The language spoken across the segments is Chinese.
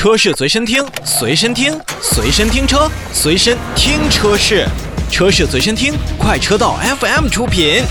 车市随身听，随身听，随身听车，随身听车市，车市随身听，快车道 FM 出品。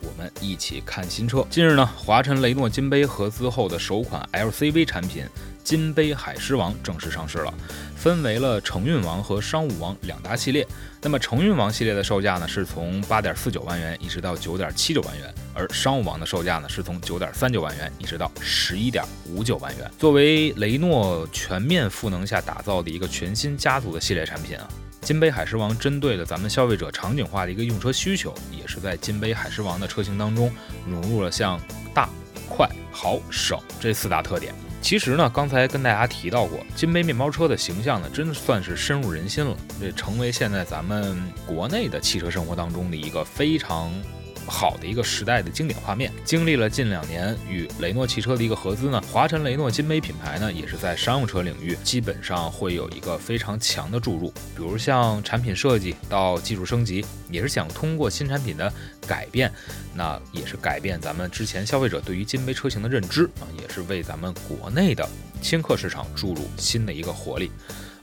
我们一起看新车。近日呢，华晨雷诺金杯合资后的首款 LCV 产品金杯海狮王正式上市了，分为了承运王和商务王两大系列。那么承运王系列的售价呢，是从八点四九万元一直到九点七九万元，而商务王的售价呢，是从九点三九万元一直到十一点五九万元。作为雷诺全面赋能下打造的一个全新家族的系列产品啊。金杯海狮王针对了咱们消费者场景化的一个用车需求，也是在金杯海狮王的车型当中融入了像大、快、好、省这四大特点。其实呢，刚才跟大家提到过，金杯面包车的形象呢，真的算是深入人心了，这成为现在咱们国内的汽车生活当中的一个非常。好的一个时代的经典画面，经历了近两年与雷诺汽车的一个合资呢，华晨雷诺金杯品牌呢，也是在商用车领域基本上会有一个非常强的注入，比如像产品设计到技术升级，也是想通过新产品的改变，那也是改变咱们之前消费者对于金杯车型的认知啊，也是为咱们国内的轻客市场注入新的一个活力，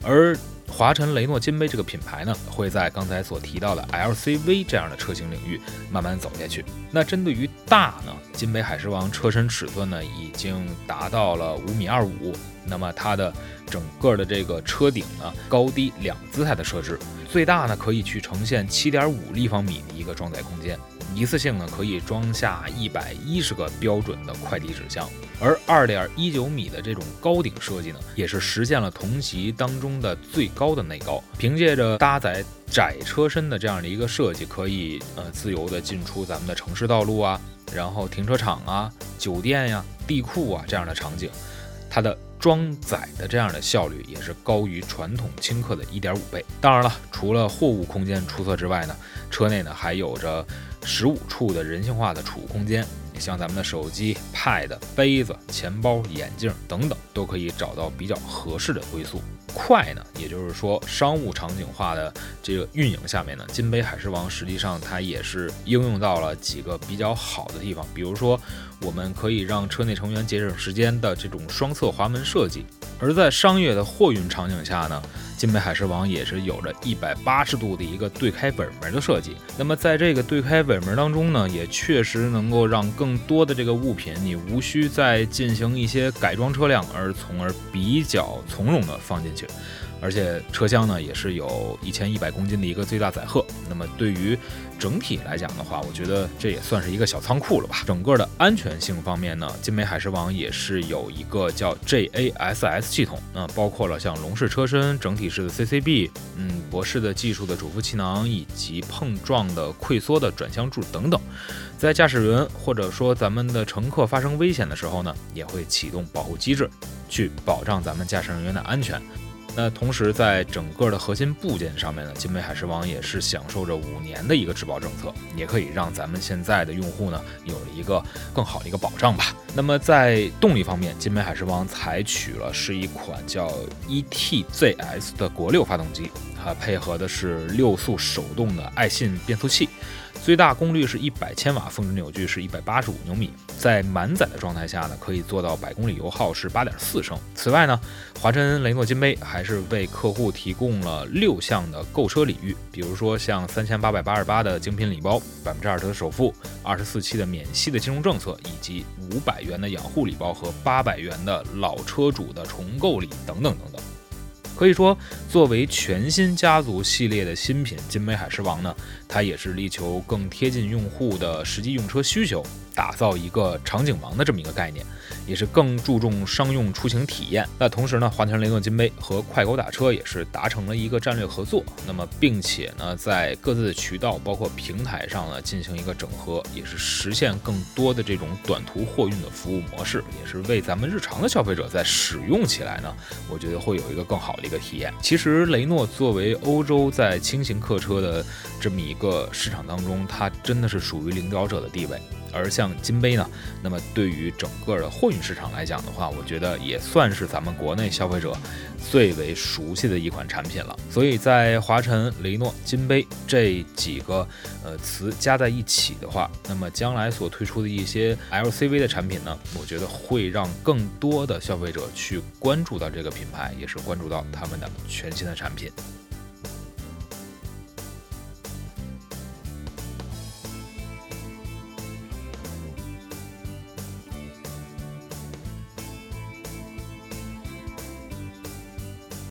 而。华晨雷诺金杯这个品牌呢，会在刚才所提到的 LCV 这样的车型领域慢慢走下去。那针对于大呢，金杯海狮王车身尺寸呢已经达到了五米二五，那么它的整个的这个车顶呢高低两姿态的设置，最大呢可以去呈现七点五立方米的一个装载空间。一次性呢可以装下一百一十个标准的快递纸箱，而二点一九米的这种高顶设计呢，也是实现了同级当中的最高的内高。凭借着搭载窄车身的这样的一个设计，可以呃自由的进出咱们的城市道路啊，然后停车场啊、酒店呀、地库啊这样的场景，它的。装载的这样的效率也是高于传统轻客的一点五倍。当然了，除了货物空间出色之外呢，车内呢还有着十五处的人性化的储物空间，像咱们的手机、Pad、杯子、钱包、眼镜等等，都可以找到比较合适的归宿。快呢，也就是说商务场景化的这个运营下面呢，金杯海狮王实际上它也是应用到了几个比较好的地方，比如说我们可以让车内成员节省时间的这种双侧滑门设计，而在商业的货运场景下呢。金杯海狮王也是有着一百八十度的一个对开尾门的设计，那么在这个对开尾门当中呢，也确实能够让更多的这个物品，你无需再进行一些改装车辆，而从而比较从容的放进去。而且车厢呢也是有一千一百公斤的一个最大载荷，那么对于整体来讲的话，我觉得这也算是一个小仓库了吧。整个的安全性方面呢，金美海狮王也是有一个叫 JASS 系统，那包括了像龙式车身、整体式的 CCB，嗯，博士的技术的主副气囊以及碰撞的溃缩的转向柱等等，在驾驶员或者说咱们的乘客发生危险的时候呢，也会启动保护机制，去保障咱们驾驶人员的安全。那同时，在整个的核心部件上面呢，金杯海狮王也是享受着五年的一个质保政策，也可以让咱们现在的用户呢有一个更好的一个保障吧。那么在动力方面，金杯海狮王采取了是一款叫 ETZS 的国六发动机，它配合的是六速手动的爱信变速器。最大功率是一百千瓦，峰值扭矩是一百八十五牛米，在满载的状态下呢，可以做到百公里油耗是八点四升。此外呢，华晨雷诺金杯还是为客户提供了六项的购车礼遇，比如说像三千八百八十八的精品礼包，百分之二十的首付，二十四期的免息的金融政策，以及五百元的养护礼包和八百元的老车主的重购礼等等等等。可以说，作为全新家族系列的新品金杯海狮王呢，它也是力求更贴近用户的实际用车需求。打造一个场景王的这么一个概念，也是更注重商用出行体验。那同时呢，华晨雷诺金杯和快狗打车也是达成了一个战略合作。那么，并且呢，在各自的渠道包括平台上呢进行一个整合，也是实现更多的这种短途货运的服务模式，也是为咱们日常的消费者在使用起来呢，我觉得会有一个更好的一个体验。其实，雷诺作为欧洲在轻型客车的这么一个市场当中，它真的是属于领导者的地位。而像金杯呢，那么对于整个的货运市场来讲的话，我觉得也算是咱们国内消费者最为熟悉的一款产品了。所以在华晨、雷诺、金杯这几个呃词加在一起的话，那么将来所推出的一些 LCV 的产品呢，我觉得会让更多的消费者去关注到这个品牌，也是关注到他们的全新的产品。